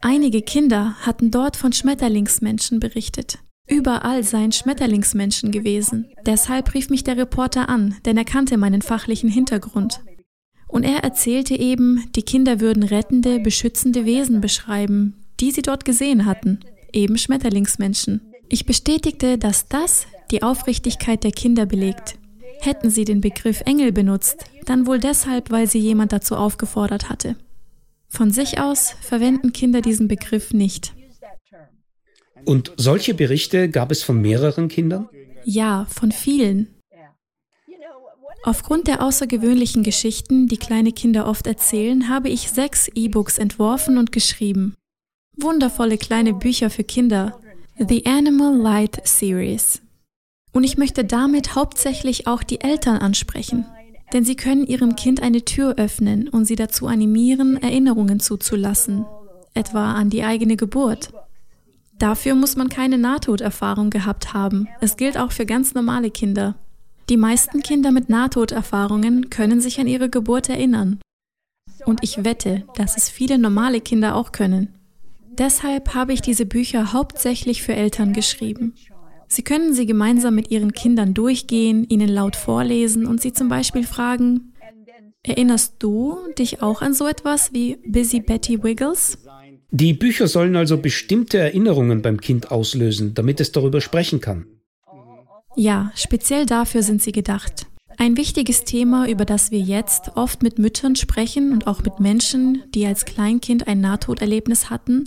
Einige Kinder hatten dort von Schmetterlingsmenschen berichtet. Überall seien Schmetterlingsmenschen gewesen. Deshalb rief mich der Reporter an, denn er kannte meinen fachlichen Hintergrund. Und er erzählte eben, die Kinder würden rettende, beschützende Wesen beschreiben, die sie dort gesehen hatten, eben Schmetterlingsmenschen. Ich bestätigte, dass das die Aufrichtigkeit der Kinder belegt. Hätten sie den Begriff Engel benutzt, dann wohl deshalb, weil sie jemand dazu aufgefordert hatte. Von sich aus verwenden Kinder diesen Begriff nicht. Und solche Berichte gab es von mehreren Kindern? Ja, von vielen. Aufgrund der außergewöhnlichen Geschichten, die kleine Kinder oft erzählen, habe ich sechs E-Books entworfen und geschrieben. Wundervolle kleine Bücher für Kinder. The Animal Light Series. Und ich möchte damit hauptsächlich auch die Eltern ansprechen. Denn sie können ihrem Kind eine Tür öffnen und sie dazu animieren, Erinnerungen zuzulassen, etwa an die eigene Geburt. Dafür muss man keine Nahtoderfahrung gehabt haben. Es gilt auch für ganz normale Kinder. Die meisten Kinder mit Nahtoderfahrungen können sich an ihre Geburt erinnern. Und ich wette, dass es viele normale Kinder auch können. Deshalb habe ich diese Bücher hauptsächlich für Eltern geschrieben. Sie können sie gemeinsam mit ihren Kindern durchgehen, ihnen laut vorlesen und sie zum Beispiel fragen, Erinnerst du dich auch an so etwas wie Busy Betty Wiggles? Die Bücher sollen also bestimmte Erinnerungen beim Kind auslösen, damit es darüber sprechen kann. Ja, speziell dafür sind sie gedacht. Ein wichtiges Thema, über das wir jetzt oft mit Müttern sprechen und auch mit Menschen, die als Kleinkind ein Nahtoderlebnis hatten,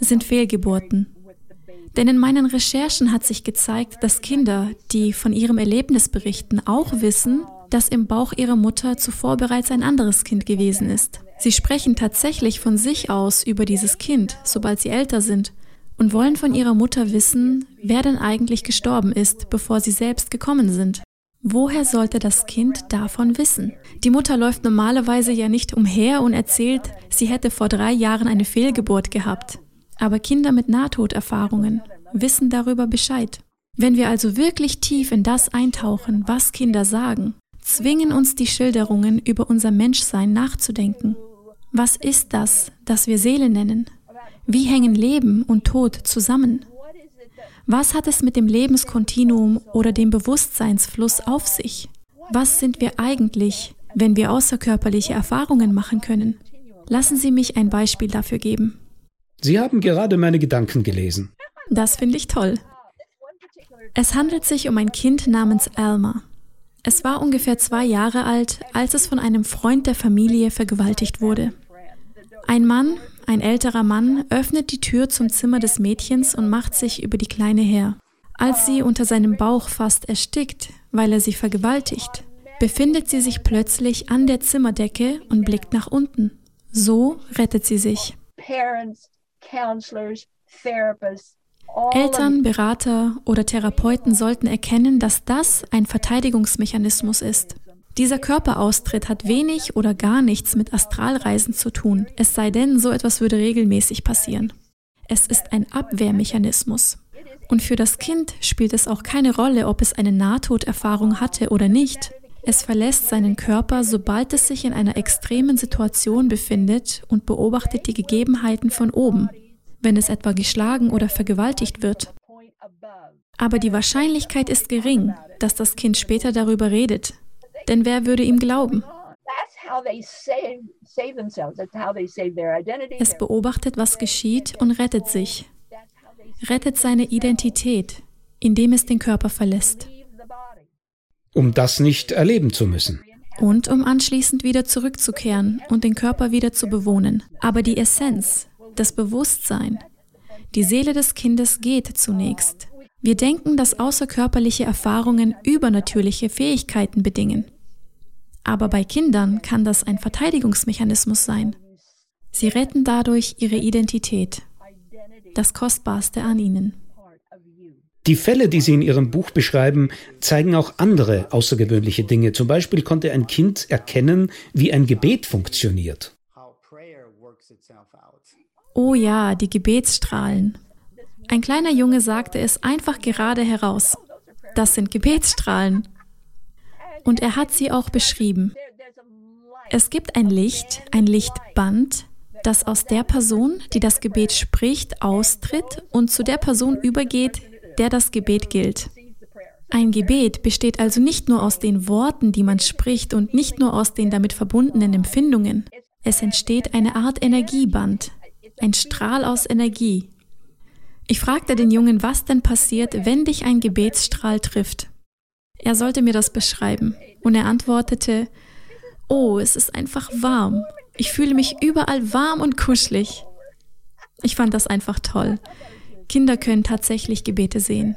sind Fehlgeburten. Denn in meinen Recherchen hat sich gezeigt, dass Kinder, die von ihrem Erlebnis berichten, auch wissen, dass im Bauch ihrer Mutter zuvor bereits ein anderes Kind gewesen ist. Sie sprechen tatsächlich von sich aus über dieses Kind, sobald sie älter sind, und wollen von ihrer Mutter wissen, wer denn eigentlich gestorben ist, bevor sie selbst gekommen sind. Woher sollte das Kind davon wissen? Die Mutter läuft normalerweise ja nicht umher und erzählt, sie hätte vor drei Jahren eine Fehlgeburt gehabt. Aber Kinder mit Nahtoderfahrungen wissen darüber Bescheid. Wenn wir also wirklich tief in das eintauchen, was Kinder sagen, zwingen uns die Schilderungen über unser Menschsein nachzudenken. Was ist das, das wir Seele nennen? Wie hängen Leben und Tod zusammen? Was hat es mit dem Lebenskontinuum oder dem Bewusstseinsfluss auf sich? Was sind wir eigentlich, wenn wir außerkörperliche Erfahrungen machen können? Lassen Sie mich ein Beispiel dafür geben. Sie haben gerade meine Gedanken gelesen. Das finde ich toll. Es handelt sich um ein Kind namens Alma. Es war ungefähr zwei Jahre alt, als es von einem Freund der Familie vergewaltigt wurde. Ein Mann, ein älterer Mann öffnet die Tür zum Zimmer des Mädchens und macht sich über die Kleine her. Als sie unter seinem Bauch fast erstickt, weil er sie vergewaltigt, befindet sie sich plötzlich an der Zimmerdecke und blickt nach unten. So rettet sie sich. Eltern, Berater oder Therapeuten sollten erkennen, dass das ein Verteidigungsmechanismus ist. Dieser Körperaustritt hat wenig oder gar nichts mit Astralreisen zu tun, es sei denn, so etwas würde regelmäßig passieren. Es ist ein Abwehrmechanismus. Und für das Kind spielt es auch keine Rolle, ob es eine Nahtoderfahrung hatte oder nicht. Es verlässt seinen Körper, sobald es sich in einer extremen Situation befindet und beobachtet die Gegebenheiten von oben, wenn es etwa geschlagen oder vergewaltigt wird. Aber die Wahrscheinlichkeit ist gering, dass das Kind später darüber redet. Denn wer würde ihm glauben? Es beobachtet, was geschieht und rettet sich. Rettet seine Identität, indem es den Körper verlässt um das nicht erleben zu müssen. Und um anschließend wieder zurückzukehren und den Körper wieder zu bewohnen. Aber die Essenz, das Bewusstsein, die Seele des Kindes geht zunächst. Wir denken, dass außerkörperliche Erfahrungen übernatürliche Fähigkeiten bedingen. Aber bei Kindern kann das ein Verteidigungsmechanismus sein. Sie retten dadurch ihre Identität, das Kostbarste an ihnen. Die Fälle, die Sie in Ihrem Buch beschreiben, zeigen auch andere außergewöhnliche Dinge. Zum Beispiel konnte ein Kind erkennen, wie ein Gebet funktioniert. Oh ja, die Gebetsstrahlen. Ein kleiner Junge sagte es einfach gerade heraus. Das sind Gebetsstrahlen. Und er hat sie auch beschrieben. Es gibt ein Licht, ein Lichtband, das aus der Person, die das Gebet spricht, austritt und zu der Person übergeht, der das Gebet gilt. Ein Gebet besteht also nicht nur aus den Worten, die man spricht und nicht nur aus den damit verbundenen Empfindungen. Es entsteht eine Art Energieband, ein Strahl aus Energie. Ich fragte den Jungen, was denn passiert, wenn dich ein Gebetsstrahl trifft. Er sollte mir das beschreiben und er antwortete, Oh, es ist einfach warm. Ich fühle mich überall warm und kuschelig. Ich fand das einfach toll. Kinder können tatsächlich Gebete sehen.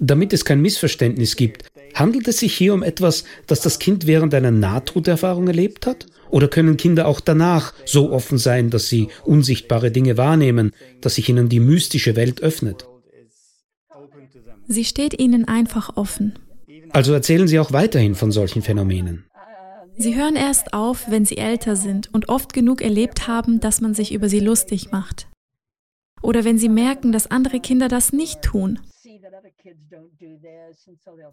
Damit es kein Missverständnis gibt, handelt es sich hier um etwas, das das Kind während einer Nahtoderfahrung erlebt hat? Oder können Kinder auch danach so offen sein, dass sie unsichtbare Dinge wahrnehmen, dass sich ihnen die mystische Welt öffnet? Sie steht ihnen einfach offen. Also erzählen Sie auch weiterhin von solchen Phänomenen. Sie hören erst auf, wenn sie älter sind und oft genug erlebt haben, dass man sich über sie lustig macht oder wenn sie merken, dass andere Kinder das nicht tun.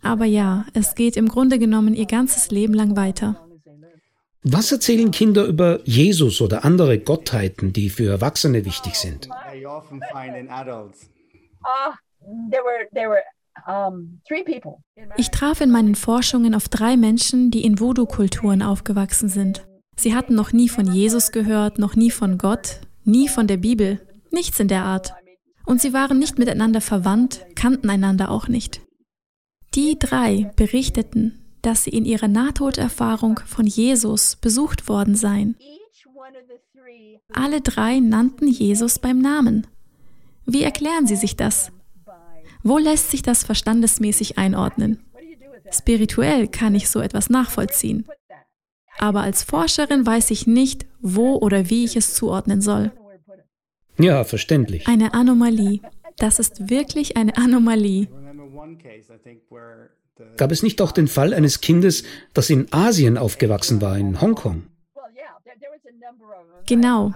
Aber ja, es geht im Grunde genommen ihr ganzes Leben lang weiter. Was erzählen Kinder über Jesus oder andere Gottheiten, die für Erwachsene wichtig sind? Ich traf in meinen Forschungen auf drei Menschen, die in Voodoo-Kulturen aufgewachsen sind. Sie hatten noch nie von Jesus gehört, noch nie von Gott, nie von der Bibel. Nichts in der Art. Und sie waren nicht miteinander verwandt, kannten einander auch nicht. Die drei berichteten, dass sie in ihrer Nahtoderfahrung von Jesus besucht worden seien. Alle drei nannten Jesus beim Namen. Wie erklären Sie sich das? Wo lässt sich das verstandesmäßig einordnen? Spirituell kann ich so etwas nachvollziehen. Aber als Forscherin weiß ich nicht, wo oder wie ich es zuordnen soll. Ja, verständlich. Eine Anomalie. Das ist wirklich eine Anomalie. Gab es nicht auch den Fall eines Kindes, das in Asien aufgewachsen war, in Hongkong? Genau.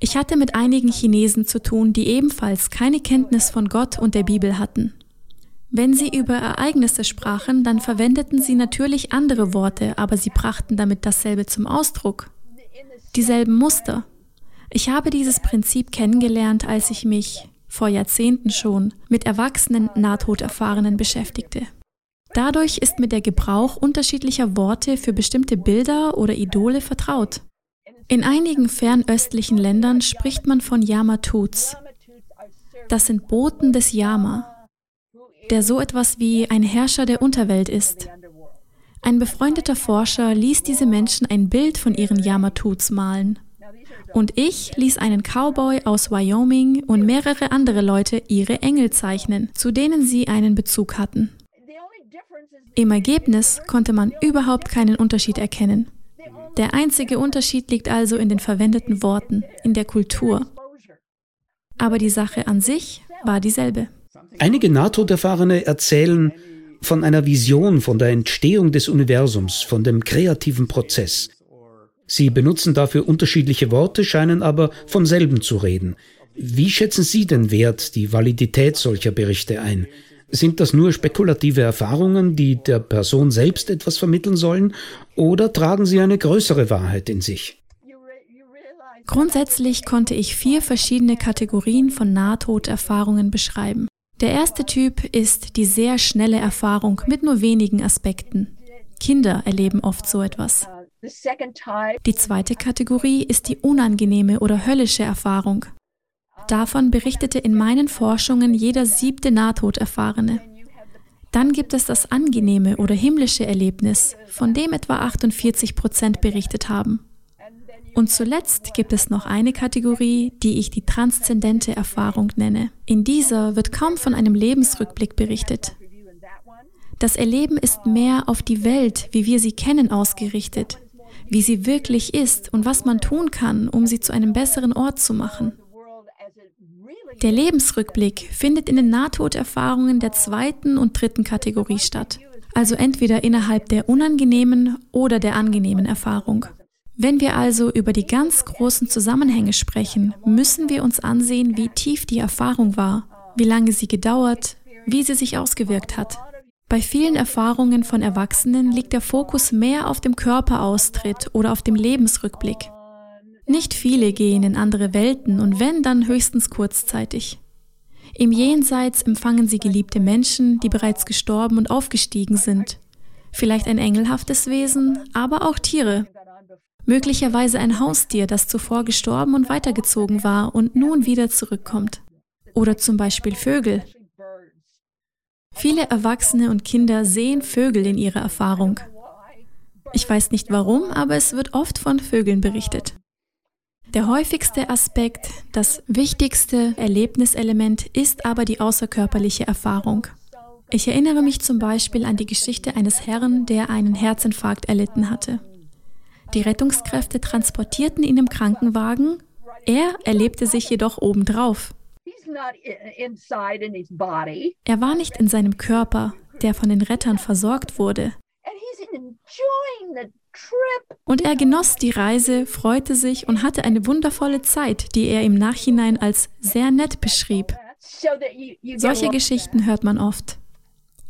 Ich hatte mit einigen Chinesen zu tun, die ebenfalls keine Kenntnis von Gott und der Bibel hatten. Wenn sie über Ereignisse sprachen, dann verwendeten sie natürlich andere Worte, aber sie brachten damit dasselbe zum Ausdruck. Dieselben Muster. Ich habe dieses Prinzip kennengelernt, als ich mich vor Jahrzehnten schon mit erwachsenen Nahtoderfahrenen beschäftigte. Dadurch ist mir der Gebrauch unterschiedlicher Worte für bestimmte Bilder oder Idole vertraut. In einigen fernöstlichen Ländern spricht man von Yamatuts. Das sind Boten des Yama, der so etwas wie ein Herrscher der Unterwelt ist. Ein befreundeter Forscher ließ diese Menschen ein Bild von ihren Yamatuts malen Und ich ließ einen Cowboy aus Wyoming und mehrere andere Leute ihre Engel zeichnen, zu denen sie einen Bezug hatten. Im Ergebnis konnte man überhaupt keinen Unterschied erkennen. Der einzige Unterschied liegt also in den verwendeten Worten, in der Kultur. Aber die Sache an sich war dieselbe. Einige NATO-Erfahrene erzählen von einer Vision von der Entstehung des Universums, von dem kreativen Prozess. Sie benutzen dafür unterschiedliche Worte, scheinen aber vom selben zu reden. Wie schätzen Sie den Wert, die Validität solcher Berichte ein? Sind das nur spekulative Erfahrungen, die der Person selbst etwas vermitteln sollen, oder tragen sie eine größere Wahrheit in sich? Grundsätzlich konnte ich vier verschiedene Kategorien von Nahtoderfahrungen beschreiben. Der erste Typ ist die sehr schnelle Erfahrung mit nur wenigen Aspekten. Kinder erleben oft so etwas. Die zweite Kategorie ist die unangenehme oder höllische Erfahrung. Davon berichtete in meinen Forschungen jeder siebte Nahtoderfahrene. Dann gibt es das angenehme oder himmlische Erlebnis, von dem etwa 48 Prozent berichtet haben. Und zuletzt gibt es noch eine Kategorie, die ich die transzendente Erfahrung nenne. In dieser wird kaum von einem Lebensrückblick berichtet. Das Erleben ist mehr auf die Welt, wie wir sie kennen, ausgerichtet, wie sie wirklich ist und was man tun kann, um sie zu einem besseren Ort zu machen. Der Lebensrückblick findet in den Nahtoderfahrungen der zweiten und dritten Kategorie statt, also entweder innerhalb der unangenehmen oder der angenehmen Erfahrung. Wenn wir also über die ganz großen Zusammenhänge sprechen, müssen wir uns ansehen, wie tief die Erfahrung war, wie lange sie gedauert, wie sie sich ausgewirkt hat. Bei vielen Erfahrungen von Erwachsenen liegt der Fokus mehr auf dem Körperaustritt oder auf dem Lebensrückblick. Nicht viele gehen in andere Welten und wenn, dann höchstens kurzzeitig. Im Jenseits empfangen sie geliebte Menschen, die bereits gestorben und aufgestiegen sind. Vielleicht ein engelhaftes Wesen, aber auch Tiere. Möglicherweise ein Haustier, das zuvor gestorben und weitergezogen war und nun wieder zurückkommt. Oder zum Beispiel Vögel. Viele Erwachsene und Kinder sehen Vögel in ihrer Erfahrung. Ich weiß nicht warum, aber es wird oft von Vögeln berichtet. Der häufigste Aspekt, das wichtigste Erlebniselement ist aber die außerkörperliche Erfahrung. Ich erinnere mich zum Beispiel an die Geschichte eines Herrn, der einen Herzinfarkt erlitten hatte. Die Rettungskräfte transportierten ihn im Krankenwagen, er erlebte sich jedoch obendrauf. Er war nicht in seinem Körper, der von den Rettern versorgt wurde. Und er genoss die Reise, freute sich und hatte eine wundervolle Zeit, die er im Nachhinein als sehr nett beschrieb. Solche Geschichten hört man oft.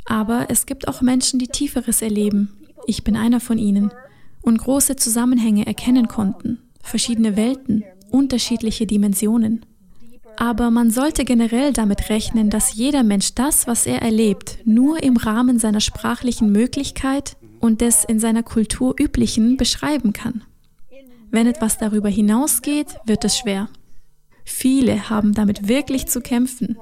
Aber es gibt auch Menschen, die Tieferes erleben. Ich bin einer von ihnen. Und große Zusammenhänge erkennen konnten, verschiedene Welten, unterschiedliche Dimensionen. Aber man sollte generell damit rechnen, dass jeder Mensch das, was er erlebt, nur im Rahmen seiner sprachlichen Möglichkeit und des in seiner Kultur üblichen beschreiben kann. Wenn etwas darüber hinausgeht, wird es schwer. Viele haben damit wirklich zu kämpfen.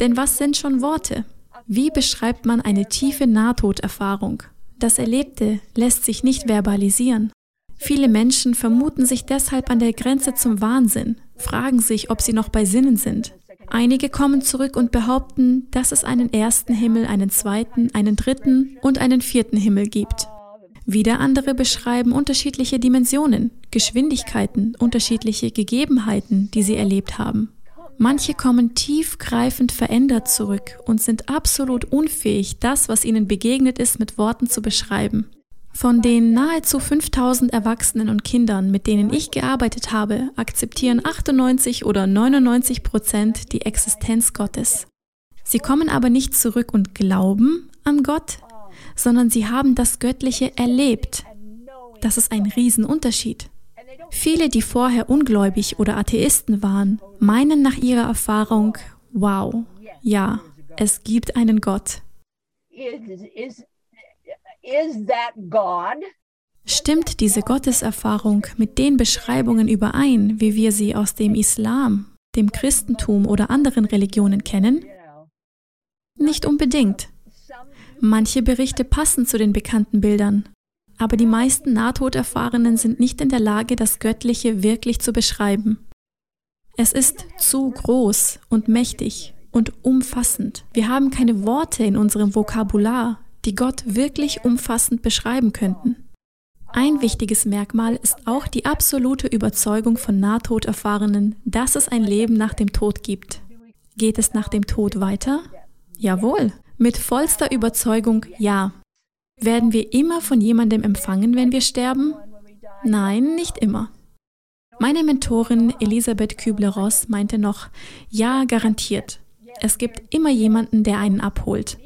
Denn was sind schon Worte? Wie beschreibt man eine tiefe Nahtoderfahrung? Das Erlebte lässt sich nicht verbalisieren. Viele Menschen vermuten sich deshalb an der Grenze zum Wahnsinn, fragen sich, ob sie noch bei Sinnen sind. Einige kommen zurück und behaupten, dass es einen ersten Himmel, einen zweiten, einen dritten und einen vierten Himmel gibt. Wieder andere beschreiben unterschiedliche Dimensionen, Geschwindigkeiten, unterschiedliche Gegebenheiten, die sie erlebt haben. Manche kommen tiefgreifend verändert zurück und sind absolut unfähig, das, was ihnen begegnet ist, mit Worten zu beschreiben. Von den nahezu 5000 Erwachsenen und Kindern, mit denen ich gearbeitet habe, akzeptieren 98 oder 99 Prozent die Existenz Gottes. Sie kommen aber nicht zurück und glauben an Gott, sondern sie haben das Göttliche erlebt. Das ist ein Riesenunterschied. Viele, die vorher ungläubig oder Atheisten waren, meinen nach ihrer Erfahrung, wow, ja, es gibt einen Gott. Stimmt diese Gotteserfahrung mit den Beschreibungen überein, wie wir sie aus dem Islam, dem Christentum oder anderen Religionen kennen? Nicht unbedingt. Manche Berichte passen zu den bekannten Bildern. aber die meisten Nahtoderfahrenen sind nicht in der Lage, das Göttliche wirklich zu beschreiben. Es ist zu groß und mächtig und umfassend. Wir haben keine Worte in unserem Vokabular, die Gott wirklich umfassend beschreiben könnten. Ein wichtiges Merkmal ist auch die absolute Überzeugung von Nahtoderfahrenen, dass es ein Leben nach dem Tod gibt. Geht es nach dem Tod weiter? Jawohl. Mit vollster Überzeugung ja. Werden wir immer von jemandem empfangen, wenn wir sterben? Nein, nicht immer. Meine Mentorin Elisabeth Kübler-Ross meinte noch, ja, garantiert. Es gibt immer jemanden, der einen abholt.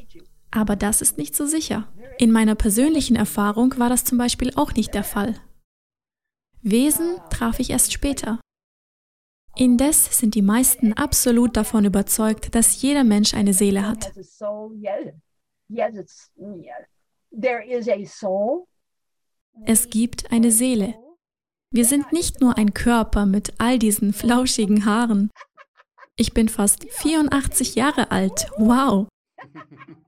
Aber das ist nicht so sicher. In meiner persönlichen Erfahrung war das zum Beispiel auch nicht der Fall. Wesen traf ich erst später. Indes sind die meisten absolut davon überzeugt, dass jeder Mensch eine Seele hat. Es gibt eine Seele. Wir sind nicht nur ein Körper mit all diesen flauschigen Haaren. Ich bin fast 84 Jahre alt. Wow.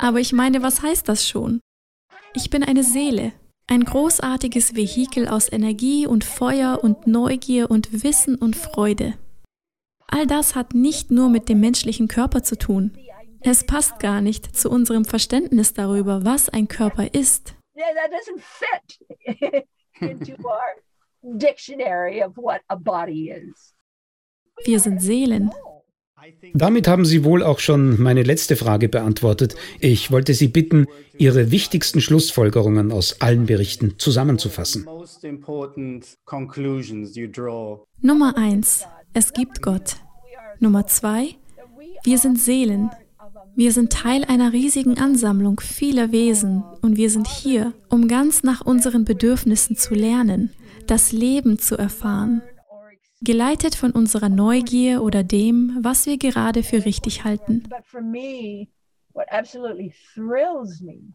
Aber ich meine, was heißt das schon? Ich bin eine Seele, ein großartiges Vehikel aus Energie und Feuer und Neugier und Wissen und Freude. All das hat nicht nur mit dem menschlichen Körper zu tun. Es passt gar nicht zu unserem Verständnis darüber, was ein Körper ist. Wir sind Seelen. Damit haben Sie wohl auch schon meine letzte Frage beantwortet. Ich wollte Sie bitten, Ihre wichtigsten Schlussfolgerungen aus allen Berichten zusammenzufassen. Nummer eins: Es gibt Gott. Nummer zwei: Wir sind Seelen. Wir sind Teil einer riesigen Ansammlung vieler Wesen und wir sind hier, um ganz nach unseren Bedürfnissen zu lernen, das Leben zu erfahren geleitet von unserer Neugier oder dem, was wir gerade für richtig halten.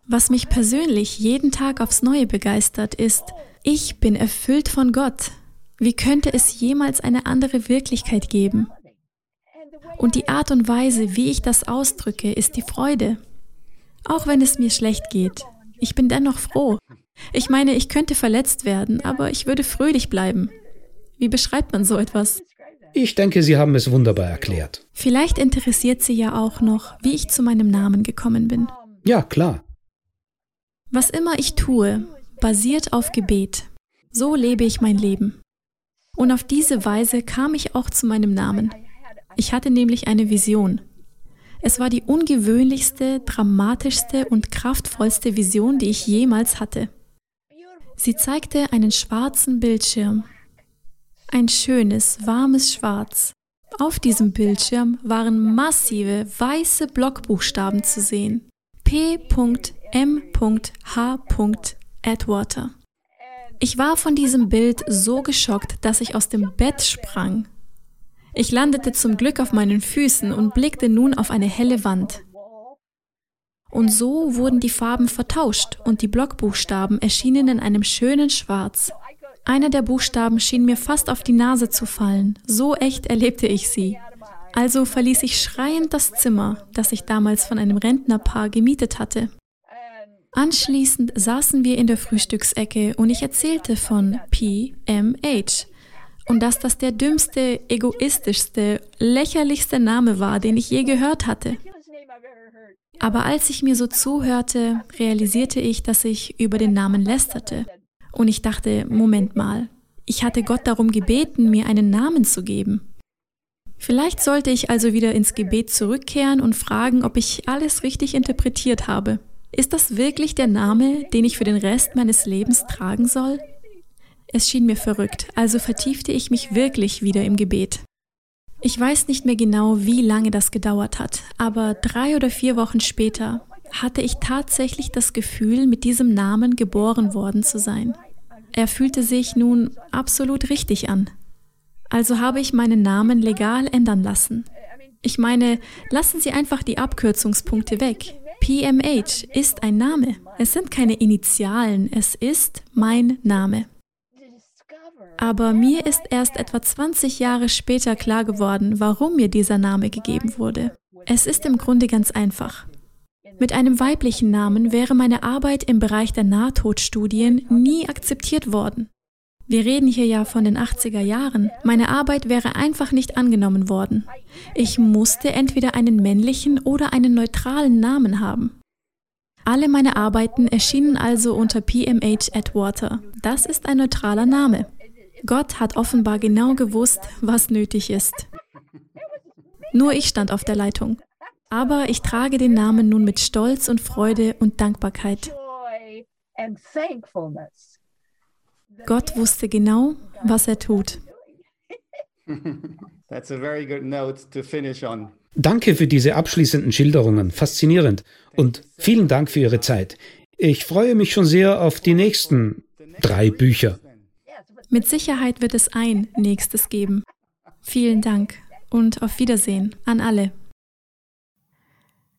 Was mich persönlich jeden Tag aufs Neue begeistert, ist, ich bin erfüllt von Gott. Wie könnte es jemals eine andere Wirklichkeit geben? Und die Art und Weise, wie ich das ausdrücke, ist die Freude. Auch wenn es mir schlecht geht. Ich bin dennoch froh. Ich meine, ich könnte verletzt werden, aber ich würde fröhlich bleiben. Wie beschreibt man so etwas? Ich denke, Sie haben es wunderbar erklärt. Vielleicht interessiert Sie ja auch noch, wie ich zu meinem Namen gekommen bin. Ja, klar. Was immer ich tue, basiert auf Gebet. So lebe ich mein Leben. Und auf diese Weise kam ich auch zu meinem Namen. Ich hatte nämlich eine Vision. Es war die ungewöhnlichste, dramatischste und kraftvollste Vision, die ich jemals hatte. Sie zeigte einen schwarzen Bildschirm ein schönes, warmes Schwarz. Auf diesem Bildschirm waren massive weiße Blockbuchstaben zu sehen. P.M.H. Atwater. Ich war von diesem Bild so geschockt, dass ich aus dem Bett sprang. Ich landete zum Glück auf meinen Füßen und blickte nun auf eine helle Wand. Und so wurden die Farben vertauscht und die Blockbuchstaben erschienen in einem schönen Schwarz. Einer der Buchstaben schien mir fast auf die Nase zu fallen. So echt erlebte ich sie. Also verließ ich schreiend das Zimmer, das ich damals von einem Rentnerpaar gemietet hatte. Anschließend saßen wir in der Frühstücksecke und ich erzählte von PMH und dass das der dümmste, egoistischste, lächerlichste Name war, den ich je gehört hatte. Aber als ich mir so zuhörte, realisierte ich, dass ich über den Namen lästerte. Und ich dachte, Moment mal, ich hatte Gott darum gebeten, mir einen Namen zu geben. Vielleicht sollte ich also wieder ins Gebet zurückkehren und fragen, ob ich alles richtig interpretiert habe. Ist das wirklich der Name, den ich für den Rest meines Lebens tragen soll? Es schien mir verrückt, also vertiefte ich mich wirklich wieder im Gebet. Ich weiß nicht mehr genau, wie lange das gedauert hat, aber drei oder vier Wochen später hatte ich tatsächlich das Gefühl, mit diesem Namen geboren worden zu sein. Er fühlte sich nun absolut richtig an. Also habe ich meinen Namen legal ändern lassen. Ich meine, lassen Sie einfach die Abkürzungspunkte weg. PMH ist ein Name. Es sind keine Initialen, es ist mein Name. Aber mir ist erst etwa 20 Jahre später klar geworden, warum mir dieser Name gegeben wurde. Es ist im Grunde ganz einfach. Mit einem weiblichen Namen wäre meine Arbeit im Bereich der Nahtodstudien nie akzeptiert worden. Wir reden hier ja von den 80er Jahren. Meine Arbeit wäre einfach nicht angenommen worden. Ich musste entweder einen männlichen oder einen neutralen Namen haben. Alle meine Arbeiten erschienen also unter PMH Atwater. Das ist ein neutraler Name. Gott hat offenbar genau gewusst, was nötig ist. Nur ich stand auf der Leitung. Aber ich trage den Namen nun mit Stolz und Freude und Dankbarkeit. Gott wusste genau, was er tut. Danke für diese abschließenden Schilderungen. Faszinierend. Und vielen Dank für Ihre Zeit. Ich freue mich schon sehr auf die nächsten drei Bücher. Mit Sicherheit wird es ein nächstes geben. Vielen Dank und auf Wiedersehen an alle.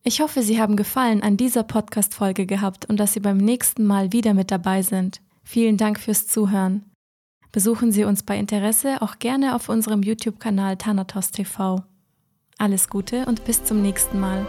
Ich hoffe, Sie haben Gefallen an dieser Podcast-Folge gehabt und dass Sie beim nächsten Mal wieder mit dabei sind. Vielen Dank fürs Zuhören. Besuchen Sie uns bei Interesse auch gerne auf unserem YouTube-Kanal Thanatos TV. Alles Gute und bis zum nächsten Mal.